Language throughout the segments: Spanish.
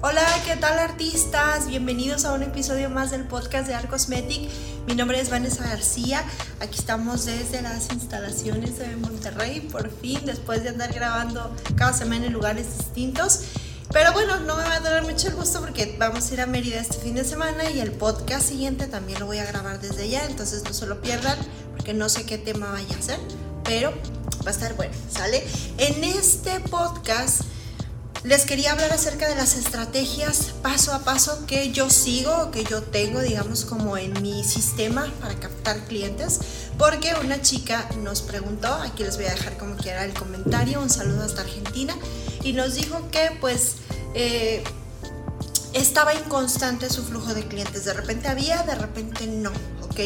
Hola, ¿qué tal artistas? Bienvenidos a un episodio más del podcast de Art Cosmetic. Mi nombre es Vanessa García. Aquí estamos desde las instalaciones de Monterrey, por fin, después de andar grabando cada semana en lugares distintos. Pero bueno, no me va a dar mucho el gusto porque vamos a ir a Mérida este fin de semana y el podcast siguiente también lo voy a grabar desde allá, entonces no se lo pierdan porque no sé qué tema vaya a ser, pero va a estar bueno, ¿sale? En este podcast les quería hablar acerca de las estrategias paso a paso que yo sigo, que yo tengo, digamos, como en mi sistema para captar clientes, porque una chica nos preguntó, aquí les voy a dejar como quiera el comentario, un saludo hasta Argentina, y nos dijo que pues eh, estaba inconstante su flujo de clientes, de repente había, de repente no, ¿ok?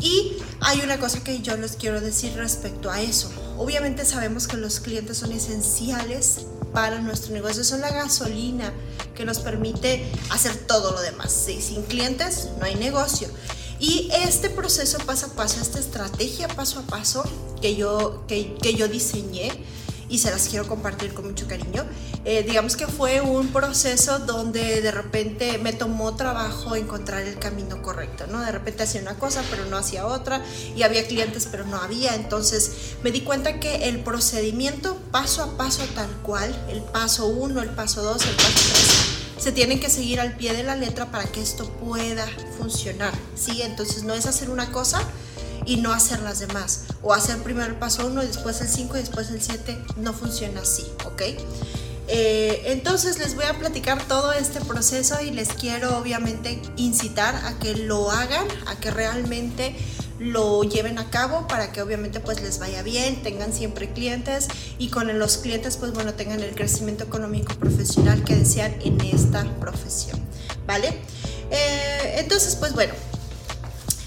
Y hay una cosa que yo les quiero decir respecto a eso. Obviamente sabemos que los clientes son esenciales para nuestro negocio, son la gasolina que nos permite hacer todo lo demás. sin clientes no hay negocio. Y este proceso paso a paso, esta estrategia paso a paso que yo, que, que yo diseñé, y se las quiero compartir con mucho cariño. Eh, digamos que fue un proceso donde de repente me tomó trabajo encontrar el camino correcto, ¿no? De repente hacía una cosa pero no hacía otra y había clientes pero no había. Entonces me di cuenta que el procedimiento paso a paso tal cual, el paso uno, el paso dos, el paso tres, se tienen que seguir al pie de la letra para que esto pueda funcionar, ¿sí? Entonces no es hacer una cosa y no hacer las demás. O hacer primero el paso 1 y después el 5 y después el 7. No funciona así, ¿ok? Eh, entonces les voy a platicar todo este proceso y les quiero obviamente incitar a que lo hagan, a que realmente lo lleven a cabo para que obviamente pues les vaya bien, tengan siempre clientes y con los clientes pues bueno tengan el crecimiento económico profesional que desean en esta profesión, ¿vale? Eh, entonces pues bueno,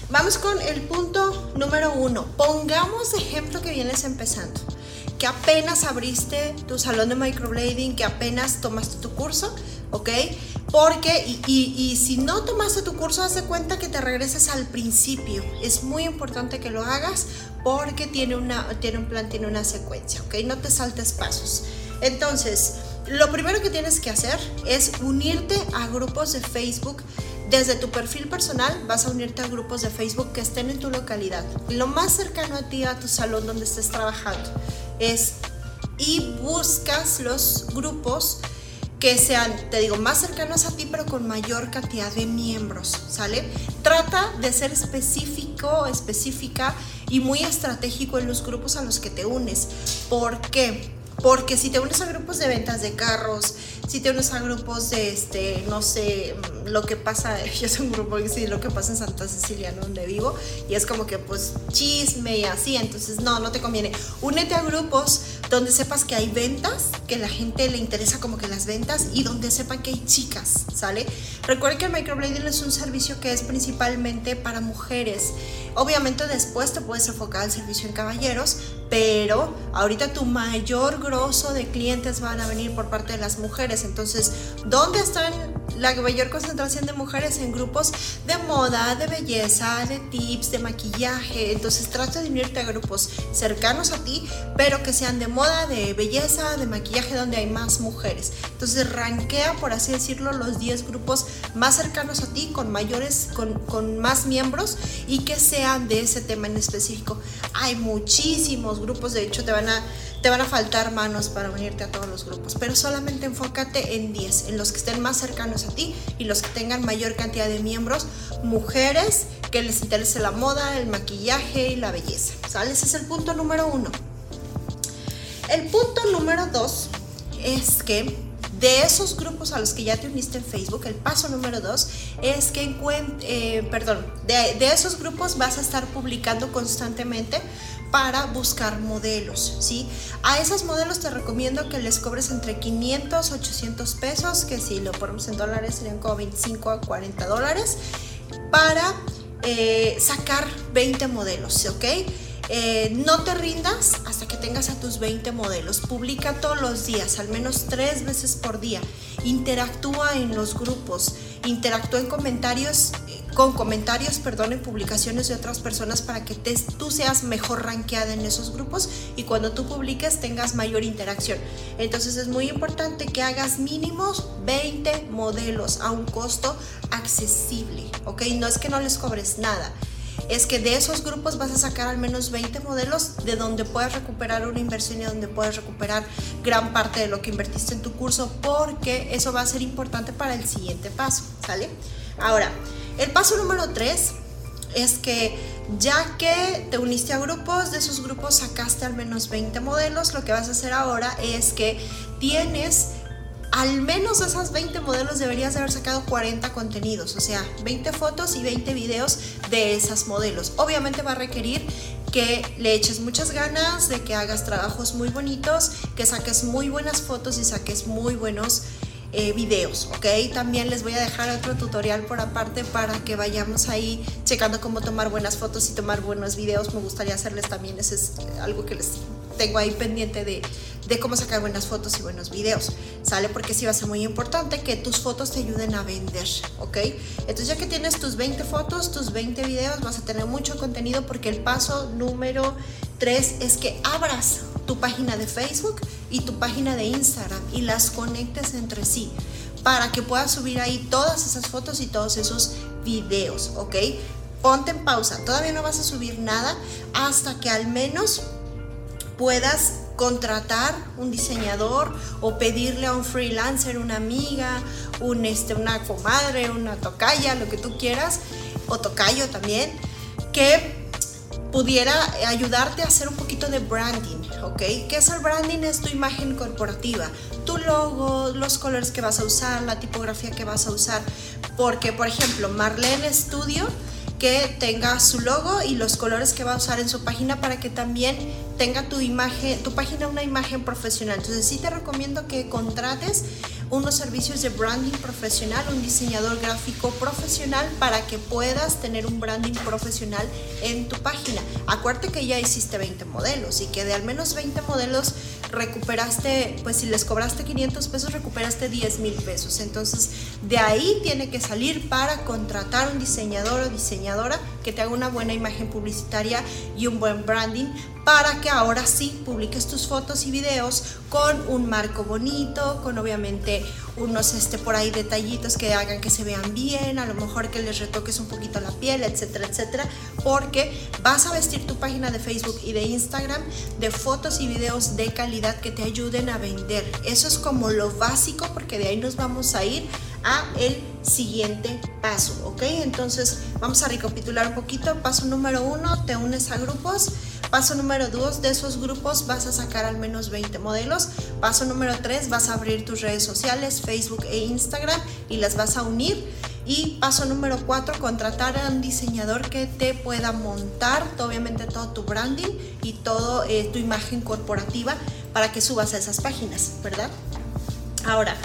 Vamos con el punto número uno. Pongamos ejemplo que vienes empezando, que apenas abriste tu salón de microblading, que apenas tomaste tu curso, ¿ok? Porque, y, si no tomaste tu curso, haz cuenta que te regreses al principio. Es muy importante que lo hagas porque tiene, una, tiene un plan, tiene una secuencia, ¿ok? No te saltes pasos. Entonces, lo primero que tienes que hacer es unirte a grupos de Facebook desde tu perfil personal vas a unirte a grupos de Facebook que estén en tu localidad. Lo más cercano a ti, a tu salón donde estés trabajando, es y buscas los grupos que sean, te digo, más cercanos a ti, pero con mayor cantidad de miembros, ¿sale? Trata de ser específico, específica y muy estratégico en los grupos a los que te unes. ¿Por qué? Porque si te unes a grupos de ventas de carros, si te unes a grupos de, este, no sé, mm, lo que pasa, yo soy un grupo que sí, lo que pasa en Santa Cecilia, donde vivo, y es como que pues chisme y así, entonces no, no te conviene. Únete a grupos donde sepas que hay ventas, que la gente le interesa como que las ventas y donde sepan que hay chicas, ¿sale? Recuerda que microblading es un servicio que es principalmente para mujeres. Obviamente después te puedes enfocar al servicio en caballeros, pero ahorita tu mayor grosso de clientes van a venir por parte de las mujeres. Entonces, ¿dónde están la mayor concentración de mujeres en grupos de moda, de belleza, de tips, de maquillaje? Entonces, trata de unirte a grupos cercanos a ti, pero que sean de moda, de belleza, de maquillaje, donde hay más mujeres. Entonces, rankea, por así decirlo, los 10 grupos más cercanos a ti, con mayores, con, con más miembros y que sean de ese tema en específico. Hay muchísimos grupos, de hecho te van a, te van a faltar manos para unirte a todos los grupos, pero solamente enfócate en 10, en los que estén más cercanos a ti y los que tengan mayor cantidad de miembros, mujeres que les interese la moda, el maquillaje y la belleza. ¿Sale? Ese es el punto número uno. El punto número dos es que De esos grupos a los que ya te uniste en Facebook, el paso número dos es que eh, perdón, de, de esos grupos vas a estar publicando constantemente para buscar modelos, ¿sí? A esos modelos te recomiendo que les cobres entre 500 800 pesos, que si lo ponemos en dólares serían como 25 a 40 dólares, para eh, sacar 20 modelos, ¿ok? Eh, no te rindas hasta que tengas a tus 20 modelos. Publica todos los días, al menos tres veces por día. Interactúa en los grupos, interactúa en comentarios con comentarios, perdón, en publicaciones de otras personas para que tú seas mejor rankeada en esos grupos y cuando tú publiques tengas mayor interacción. Entonces es muy importante que hagas mínimos 20 modelos a un costo accesible, ¿ok? No es que no les cobres nada es que de esos grupos vas a sacar al menos 20 modelos de donde puedes recuperar una inversión y donde puedes recuperar gran parte de lo que invertiste en tu curso porque eso va a ser importante para el siguiente paso, ¿sale? Ahora, el paso número 3 es que ya que te uniste a grupos, de esos grupos sacaste al menos 20 modelos, lo que vas a hacer ahora es que tienes al menos de esas 20 modelos deberías haber sacado 40 contenidos, o sea, 20 fotos y 20 videos de esas modelos. Obviamente va a requerir que le eches muchas ganas, de que hagas trabajos muy bonitos, que saques muy buenas fotos y saques muy buenos eh, videos, ¿ok? También les voy a dejar otro tutorial por aparte para que vayamos ahí checando cómo tomar buenas fotos y tomar buenos videos. Me gustaría hacerles también, ese es algo que les tengo ahí pendiente de, de cómo sacar buenas fotos y buenos videos, ¿sale? Porque sí va a ser muy importante que tus fotos te ayuden a vender, ¿ok? Entonces ya que tienes tus 20 fotos, tus 20 videos, vas a tener mucho contenido porque el paso número 3 es que abras tu página de Facebook y tu página de Instagram y las conectes entre sí para que puedas subir ahí todas esas fotos y todos esos videos, ¿ok? Ponte en pausa, todavía no vas a subir nada hasta que al menos puedas contratar un diseñador o pedirle a un freelancer, una amiga, un, este, una comadre, una tocaya, lo que tú quieras, o tocayo también, que pudiera ayudarte a hacer un poquito de branding, ¿ok? ¿Qué es el branding? Es tu imagen corporativa, tu logo, los colores que vas a usar, la tipografía que vas a usar. Porque, por ejemplo, Marlene Studio, que tenga su logo y los colores que va a usar en su página para que también tenga tu imagen, tu página una imagen profesional. Entonces sí te recomiendo que contrates unos servicios de branding profesional, un diseñador gráfico profesional para que puedas tener un branding profesional en tu página. Acuérdate que ya hiciste 20 modelos y que de al menos 20 modelos recuperaste, pues si les cobraste 500 pesos, recuperaste 10 mil pesos. Entonces, de ahí tiene que salir para contratar un diseñador o diseñadora que te haga una buena imagen publicitaria y un buen branding para que ahora sí publiques tus fotos y videos con un marco bonito, con obviamente unos este por ahí detallitos que hagan que se vean bien, a lo mejor que les retoques un poquito la piel, etcétera, etcétera, porque vas a vestir tu página de Facebook y de Instagram de fotos y videos de calidad que te ayuden a vender. Eso es como lo básico porque de ahí nos vamos a ir a el siguiente paso, ¿ok? Entonces vamos a recapitular un poquito. Paso número uno, te unes a grupos. Paso número dos, de esos grupos vas a sacar al menos 20 modelos. Paso número tres, vas a abrir tus redes sociales, Facebook e Instagram y las vas a unir. Y paso número cuatro, contratar a un diseñador que te pueda montar, obviamente, todo tu branding y toda eh, tu imagen corporativa para que subas a esas páginas, ¿verdad? Ahora,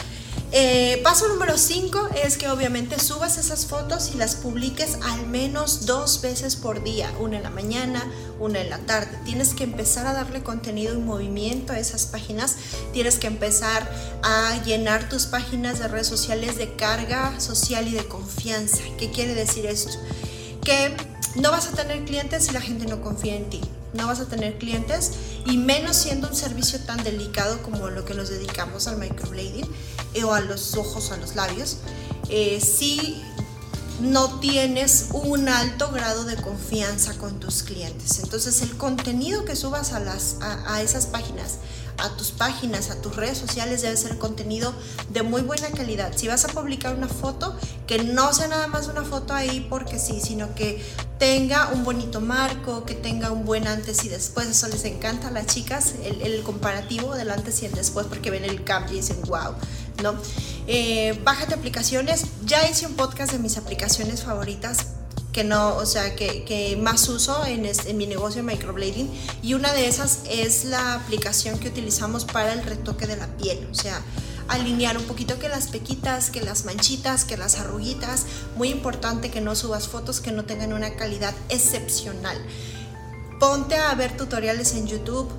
eh, paso número 5 es que obviamente subas esas fotos y las publiques al menos dos veces por día, una en la mañana, una en la tarde. Tienes que empezar a darle contenido y movimiento a esas páginas, tienes que empezar a llenar tus páginas de redes sociales de carga social y de confianza. ¿Qué quiere decir esto? Que no vas a tener clientes si la gente no confía en ti no vas a tener clientes y menos siendo un servicio tan delicado como lo que nos dedicamos al microblading eh, o a los ojos a los labios, eh, si no tienes un alto grado de confianza con tus clientes. Entonces el contenido que subas a, las, a esas páginas a tus páginas, a tus redes sociales, debe ser contenido de muy buena calidad. Si vas a publicar una foto, que no sea nada más una foto ahí porque sí, sino que tenga un bonito marco, que tenga un buen antes y después. Eso les encanta a las chicas, el, comparativo del antes y el después, porque ven el cambio y dicen, wow, ¿no? Eh, bájate aplicaciones. Ya hice un podcast de mis aplicaciones favoritas que no, o sea, que, que más uso en, mi negocio de microblading. Y una de esas es la aplicación que utilizamos para el retoque de la piel, o sea, alinear un poquito que las pequitas, que las manchitas, que las arruguitas, muy importante que no subas fotos que no tengan una calidad excepcional. Ponte a ver tutoriales en YouTube,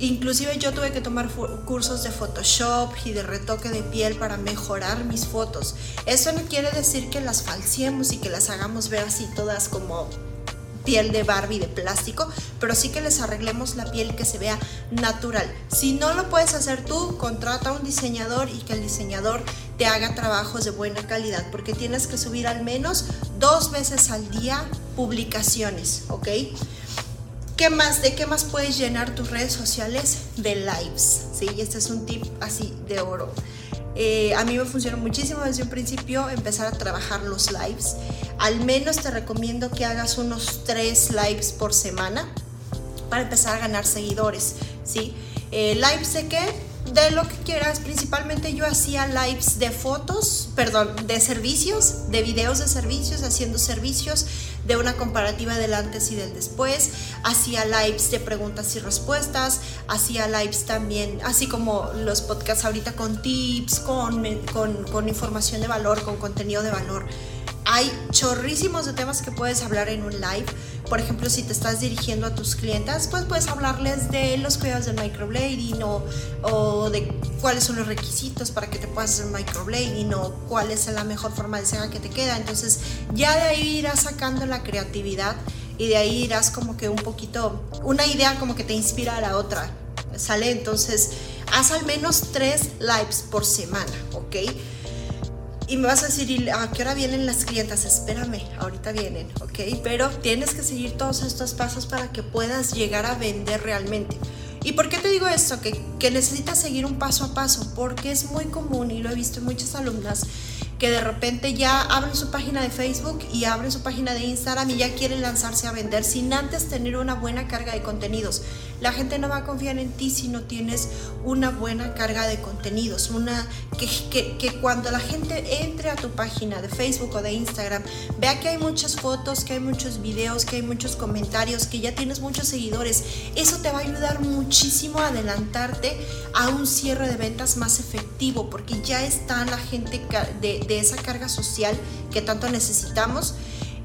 Inclusive yo tuve que tomar cursos de Photoshop y de retoque de piel para mejorar mis fotos. Eso no quiere decir que las falsiemos y que las hagamos ver así todas como piel de Barbie de plástico, pero sí que les arreglemos la piel que se vea natural. Si no lo puedes hacer tú, contrata a un diseñador y que el diseñador te haga trabajos de buena calidad, porque tienes que subir al menos dos veces al día publicaciones, ¿ok? ¿Qué más? ¿De qué más puedes llenar tus redes sociales? De lives, ¿sí? Y este es un tip así de oro. Eh, a mí me funcionó muchísimo desde un principio empezar a trabajar los lives. Al menos te recomiendo que hagas unos tres lives por semana para empezar a ganar seguidores, ¿sí? Eh, ¿Lives de qué? De lo que quieras. Principalmente yo hacía lives de fotos, perdón, de servicios, de videos de servicios, haciendo servicios de una comparativa del antes y del después, hacía lives de preguntas y respuestas, hacía lives también, así como los podcasts ahorita con tips, con, con, con información de valor, con contenido de valor. Hay chorrísimos de temas que puedes hablar en un live. Por ejemplo, si te estás dirigiendo a tus clientes, pues puedes hablarles de los cuidados del microblading o, o de cuáles son los requisitos para que te puedas hacer microblading o cuál es la mejor forma de ceja que te queda. Entonces, ya de ahí irás sacando la creatividad y de ahí irás como que un poquito, una idea como que te inspira a la otra. ¿Sale? Entonces, haz al menos tres lives por semana, ¿ok? Y me vas a decir, ¿a qué hora vienen las clientas? Espérame, ahorita vienen, ¿ok? Pero tienes que seguir todos estos pasos para que puedas llegar a vender realmente. ¿Y por qué te digo esto? Que, que necesitas seguir un paso a paso, porque es muy común y lo he visto en muchas alumnas que de repente ya abren su página de Facebook y abren su página de Instagram y ya quieren lanzarse a vender sin antes tener una buena carga de contenidos. La gente no va a confiar en ti si no tienes una buena carga de contenidos, una que, que, cuando la gente entre a tu página de Facebook o de Instagram, vea que hay muchas fotos, que hay muchos videos, que hay muchos comentarios, que ya tienes muchos seguidores, eso te va a ayudar muchísimo a adelantarte a un cierre de ventas más efectivo, porque ya está la gente de, esa carga social que tanto necesitamos.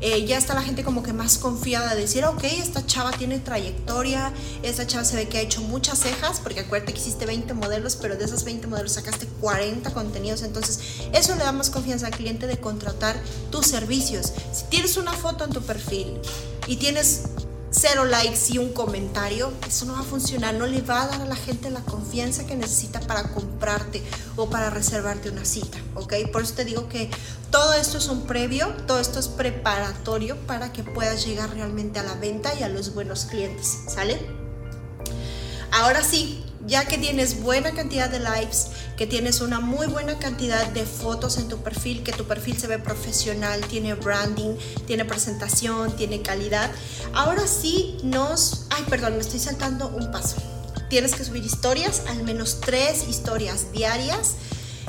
Eh, ya está la gente como que más confiada de decir, ok, esta chava tiene trayectoria, esta chava se ve que ha hecho muchas cejas, porque acuérdate que hiciste 20 modelos, pero de esas 20 modelos sacaste 40 contenidos, entonces eso le da más confianza al cliente de contratar tus servicios. Si tienes una foto en tu perfil y tienes cero likes y un comentario, eso no va a funcionar, no le va a dar a la gente la confianza que necesita para comprarte o para reservarte una cita, ¿ok? Por eso te digo que todo esto es un previo, todo esto es preparatorio para que puedas llegar realmente a la venta y a los buenos clientes, ¿sale? Ahora sí, ya que tienes buena cantidad de likes, que tienes una muy buena cantidad de fotos en tu perfil, que tu perfil se ve profesional, tiene branding, tiene presentación, tiene calidad, ahora sí nos... Ay, perdón, me estoy saltando un paso. Tienes que subir historias, al menos tres historias diarias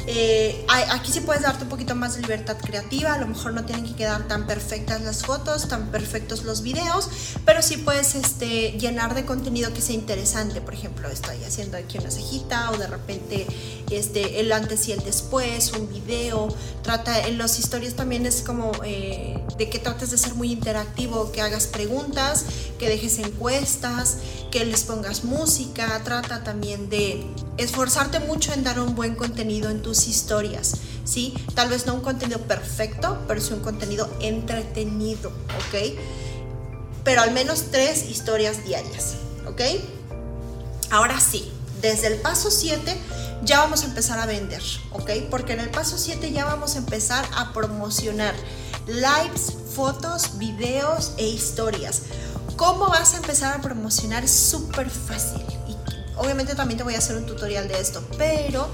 eh, aquí sí puedes darte un poquito más de libertad creativa, a lo mejor no tienen que quedar tan perfectas las fotos, tan perfectos los videos, pero sí puedes este, llenar de contenido que sea interesante. Por ejemplo, estoy haciendo aquí una cejita o de repente este, el antes y el después, un video. Trata, en las historias también es como eh, de que trates de ser muy interactivo, que hagas preguntas, que dejes encuestas, que les pongas música. Trata también de esforzarte mucho en dar un buen contenido en tus historias, ¿sí? Tal vez no un contenido perfecto, pero sí un contenido entretenido, ¿ok? Pero al menos tres historias diarias, ¿ok? Ahora sí, desde el paso 7 ya vamos a empezar a vender, ¿ok? Porque en el paso 7 ya vamos a empezar a promocionar lives, fotos, videos e historias. ¿Cómo vas a empezar a promocionar? Súper fácil obviamente también te voy a hacer un tutorial de esto, pero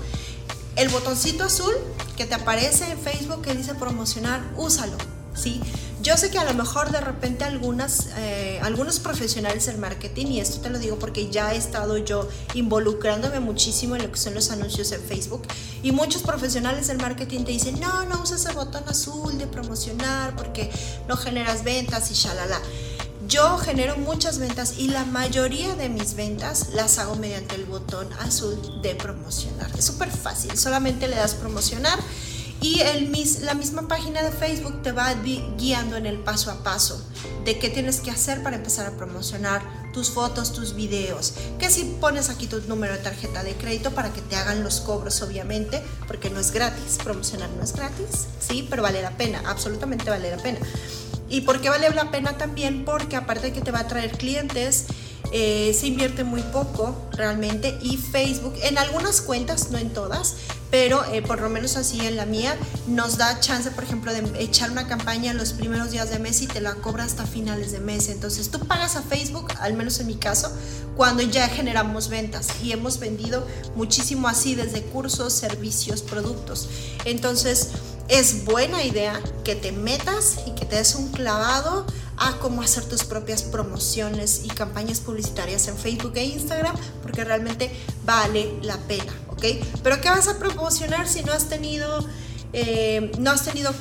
el botoncito azul que te aparece en Facebook que dice promocionar, úsalo, ¿sí? Yo sé que a lo mejor de repente algunas, eh, algunos profesionales del marketing, y esto te lo digo porque ya he estado yo involucrándome muchísimo en lo que son los anuncios en Facebook, y muchos profesionales del marketing te dicen, no, no uses el botón azul de promocionar porque no generas ventas y shalala. Yo genero muchas ventas y la mayoría de mis ventas las hago mediante el botón azul de promocionar. Es súper fácil, solamente le das promocionar y la misma página de Facebook te va guiando en el paso a paso de qué tienes que hacer para empezar a promocionar tus fotos, tus videos. Que si pones aquí tu número de tarjeta de crédito para que te hagan los cobros, obviamente, porque no es gratis. Promocionar no es gratis, sí, pero vale la pena, absolutamente vale la pena. ¿Y por qué vale la pena también? Porque aparte de que te va a traer clientes, eh, se invierte muy poco realmente y Facebook en algunas cuentas, no en todas, pero eh, por lo menos así en la mía nos da chance, por ejemplo, de echar una campaña los primeros días de mes y te la cobra hasta finales de mes. Entonces tú pagas a Facebook, al menos en mi caso, cuando ya generamos ventas y hemos vendido muchísimo así desde cursos, servicios, productos. Entonces es buena idea que te metas y que te des un clavado a cómo hacer tus propias promociones y campañas publicitarias en Facebook e Instagram, porque realmente vale la pena, ¿ok? Pero ¿qué vas a promocionar si no has tenido, eh, no has tenido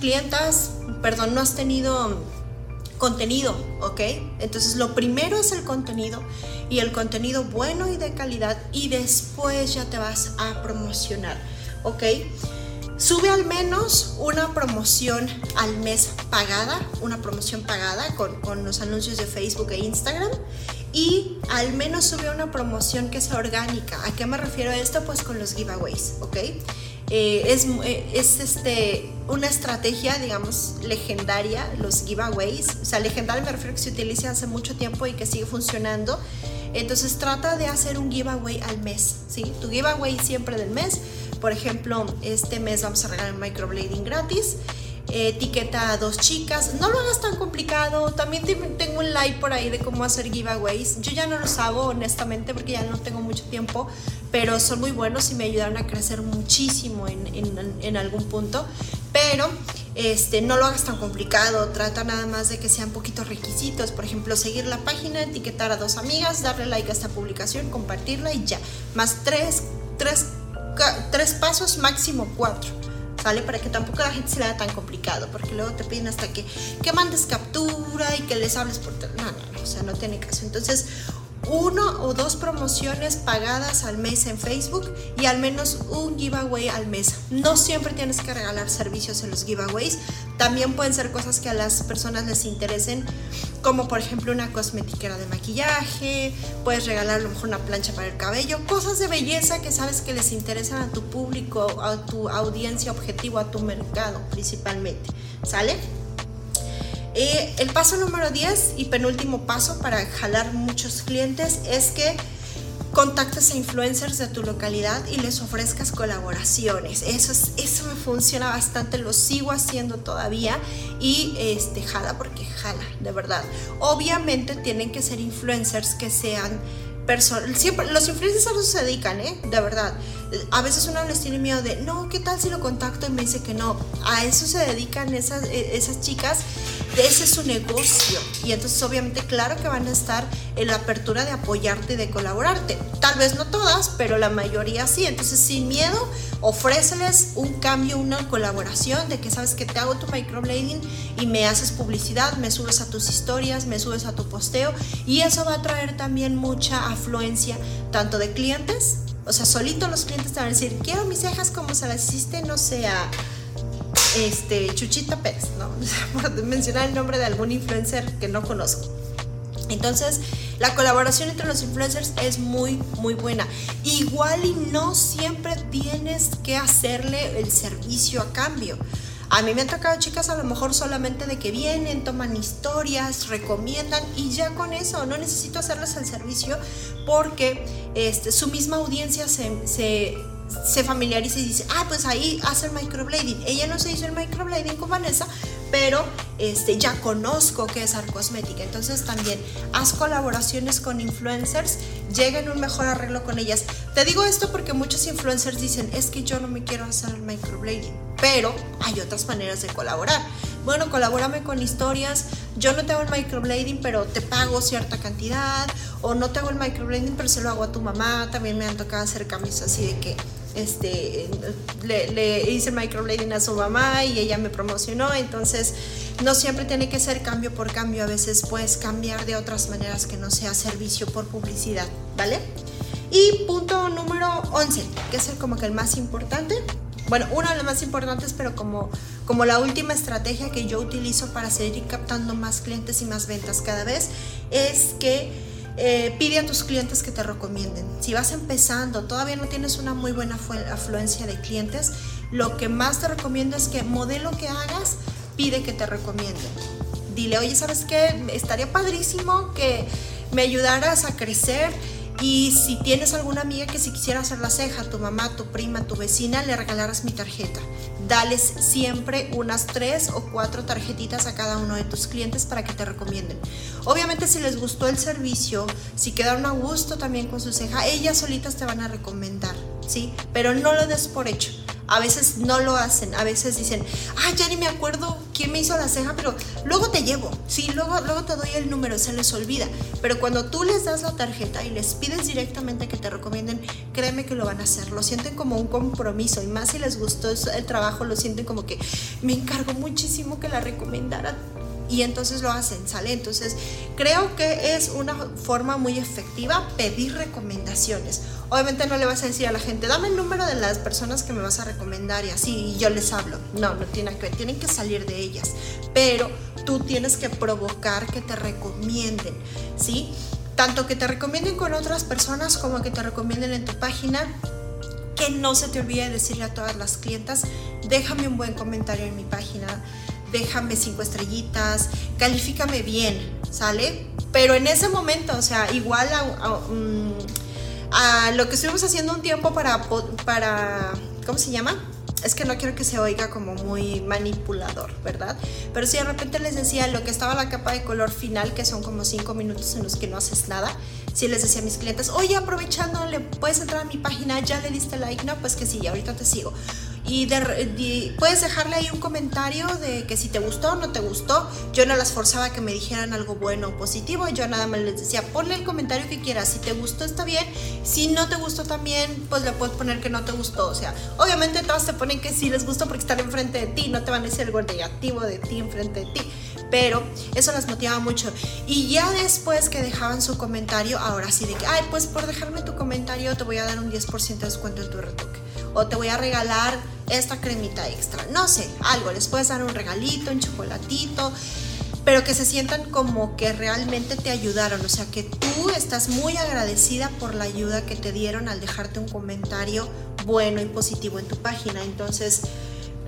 perdón, no has tenido contenido, ¿ok? Entonces lo primero es el contenido y el contenido bueno y de calidad y después ya te vas a promocionar, ¿ok? Sube al menos una promoción al mes pagada, una promoción pagada con, los anuncios de Facebook e Instagram y al menos sube una promoción que sea orgánica. ¿A qué me refiero a esto? Pues con los giveaways, ¿ok? Eh, es, eh, es este, una estrategia, digamos, legendaria, los giveaways. O sea, legendaria me refiero a que se utiliza hace mucho tiempo y que sigue funcionando. Entonces trata de hacer un giveaway al mes, ¿sí? Tu giveaway siempre del mes por ejemplo, este mes vamos a regalar microblading gratis. etiqueta a dos chicas. No lo hagas tan complicado. También tengo un like por ahí de cómo hacer giveaways. Yo ya no los hago, honestamente, porque ya no tengo mucho tiempo. Pero son muy buenos y me ayudaron a crecer muchísimo en, en, algún punto. Pero este, no lo hagas tan complicado, trata nada más de que sean poquitos requisitos, por ejemplo, seguir la página, etiquetar a dos amigas, darle like a esta publicación, compartirla y ya, más tres, tres tres pasos, máximo cuatro. ¿Sale? Para que tampoco la gente se le haga tan complicado, porque luego te piden hasta que, que mandes captura y que les hables por teléfono. No, no, no, o sea, no tiene caso. Entonces, uno o dos promociones pagadas al mes en Facebook y al menos un giveaway al mes. No siempre tienes que regalar servicios en los giveaways, también pueden ser cosas que a las personas les interesen, como por ejemplo una cosmetiquera de maquillaje, puedes regalar a lo mejor una plancha para el cabello, cosas de belleza que sabes que les interesan a tu público, a tu audiencia objetivo, a tu mercado principalmente. ¿Sale? Eh, el paso número 10 y penúltimo paso para jalar muchos clientes es que contactes a influencers de tu localidad y les ofrezcas colaboraciones. Eso, es, eso me funciona bastante, lo sigo haciendo todavía y este, jala porque jala, de verdad. Obviamente tienen que ser influencers que sean siempre los influencers se dedican, ¿eh? De verdad. A veces uno les tiene miedo de, no, ¿qué tal si lo contacto? Y me dice que no. A eso se dedican esas, e, esas chicas. Ese es su negocio. Y entonces obviamente claro que van a estar en la apertura de apoyarte y de colaborarte. Tal vez no todas, pero la mayoría sí. Entonces sin miedo, ofréceles un cambio, una colaboración de que sabes que te hago tu microblading y me haces publicidad, me subes a tus historias, me subes a tu posteo y eso va a traer también mucha afluencia tanto de clientes, o sea, solito los clientes te van a decir, quiero mis cejas como se las hiciste, no sea este, Chuchita Pérez, ¿no? Por mencionar el nombre de algún influencer que no conozco. Entonces, la colaboración entre los influencers es muy, muy buena. Igual y no siempre tienes que hacerle el servicio a cambio. A mí me han tocado chicas a lo mejor solamente de que vienen, toman historias, recomiendan y ya con eso no necesito hacerles el servicio porque este, su misma audiencia se, se, se familiariza y dice, ah, pues ahí hace el microblading. Ella no se hizo el microblading con Vanessa, pero este, ya conozco qué es Art Cosmética. Entonces también haz colaboraciones con influencers, llega en un mejor arreglo con ellas. Te digo esto porque muchos influencers dicen, es que yo no me quiero hacer el microblading, pero hay otras maneras de colaborar. Bueno, colabórame con historias, yo no te hago el microblading, pero te pago cierta cantidad, o no te hago el microblading, pero se lo hago a tu mamá. También me han tocado hacer cambios así de que este, le, hice microblading a su mamá y ella me promocionó, entonces no siempre tiene que ser cambio por cambio, a veces puedes cambiar de otras maneras que no sea servicio por publicidad, ¿vale? Y punto número 11, que es el, como que el más importante, bueno, uno de los más importantes, pero como, como la última estrategia que yo utilizo para seguir captando más clientes y más ventas cada vez, es que eh, pide a tus clientes que te recomienden. Si vas empezando, todavía no tienes una muy buena afluencia de clientes, lo que más te recomiendo es que modelo que hagas, pide que te recomienden. Dile, oye, ¿sabes qué? Estaría padrísimo que me ayudaras a crecer y si tienes alguna amiga que si quisiera hacer la ceja, tu mamá, tu prima, tu vecina, le regalaras mi tarjeta dales siempre unas tres o cuatro tarjetitas a cada uno de tus clientes para que te recomienden. Obviamente si les gustó el servicio, si quedaron a gusto también con su ceja, ellas solitas te van a recomendar, ¿sí? Pero no lo des por hecho. A veces no lo hacen, a veces dicen, ah, ya ni me acuerdo quién me hizo la ceja, pero luego te llevo, sí, luego, luego te doy el número, se les olvida. Pero cuando tú les das la tarjeta y les pides directamente que te recomienden, créeme que lo van a hacer, lo sienten como un compromiso y más si les gustó el trabajo, lo sienten como que me encargo muchísimo que la recomendaran y entonces lo hacen, ¿sale? Entonces creo que es una forma muy efectiva pedir recomendaciones. Obviamente no le vas a decir a la gente, dame el número de las personas que me vas a recomendar y así yo les hablo. No, no tiene que ver, tienen que salir de ellas. Pero tú tienes que provocar que te recomienden, ¿sí? Tanto que te recomienden con otras personas como que te recomienden en tu página que no se te olvide decirle a todas las clientas, déjame un buen comentario en mi página, déjame cinco estrellitas, califícame bien, ¿sale? Pero en ese momento, o sea, igual a, lo que estuvimos haciendo un tiempo para, para, ¿cómo se llama? es que no quiero que se oiga como muy manipulador, ¿verdad? Pero si de repente les decía lo que estaba la capa de color final, que son como cinco minutos en los que no haces nada, si les decía a mis clientes, oye, aprovechando, le puedes entrar a mi página, ya le diste like, no, pues que sí, ahorita te sigo y puedes dejarle ahí un comentario de que si te gustó o no te gustó. Yo no las forzaba a que me dijeran algo bueno o positivo, yo nada más les decía, ponle el comentario que quieras, si te gustó está bien, si no te gustó también, pues le puedes poner que no te gustó. O sea, obviamente todas te ponen que sí les gustó porque están enfrente de ti, no te van a decir algo negativo de ti enfrente de ti pero eso las motivaba mucho. Y ya después que dejaban su comentario, ahora sí de que, ay, pues por dejarme tu comentario te voy a dar un 10% de descuento en tu retoque. O te voy a regalar esta cremita extra. No sé, algo. Les puedes dar un regalito, un chocolatito pero que se sientan como que realmente te ayudaron, o sea, que tú estás muy agradecida por la ayuda que te dieron al dejarte un comentario bueno y positivo en tu página. Entonces,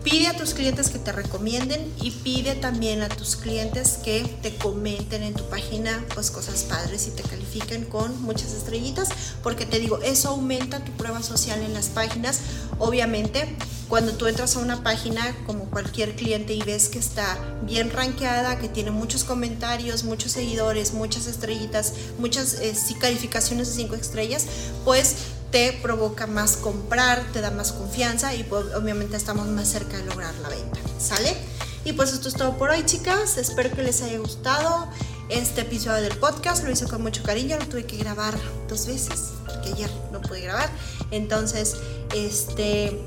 Pide a tus clientes que te recomienden y pide también a tus clientes que te comenten en tu página pues cosas padres y te califiquen con muchas estrellitas porque te digo, eso aumenta tu prueba social en las páginas. Obviamente, cuando tú entras a una página como cualquier cliente y ves que está bien rankeada, que tiene muchos comentarios, muchos seguidores, muchas estrellitas, muchas eh, calificaciones de 5 estrellas, pues te provoca más comprar, te da más confianza y pues, obviamente estamos más cerca de lograr la venta, ¿sale? Y pues esto es todo por hoy, chicas. Espero que les haya gustado este episodio del podcast. Lo hice con mucho cariño, lo tuve que grabar dos veces, porque ayer no pude grabar. Entonces, este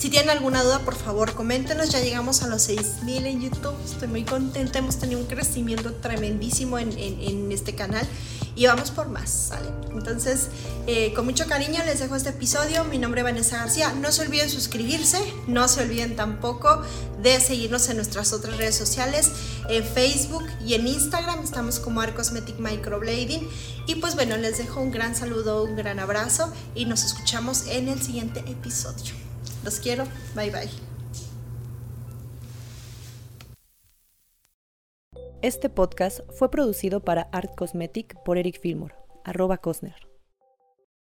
si tienen alguna duda, por favor, coméntenos. Ya llegamos a los 6000 en YouTube. Estoy muy contenta. Hemos tenido un crecimiento tremendísimo en, este canal y vamos por más, ¿sale? Entonces, eh, con mucho cariño les dejo este episodio. Mi nombre es Vanessa García. No se olviden suscribirse, no se olviden tampoco de seguirnos en nuestras otras redes sociales, en Facebook y en Instagram. Estamos como Arcosmetic Microblading. Y pues bueno, les dejo un gran saludo, un gran abrazo y nos escuchamos en el siguiente episodio. Los quiero. Bye bye. Este podcast fue producido para Art Cosmetic por Eric Fillmore, arroba Cosner.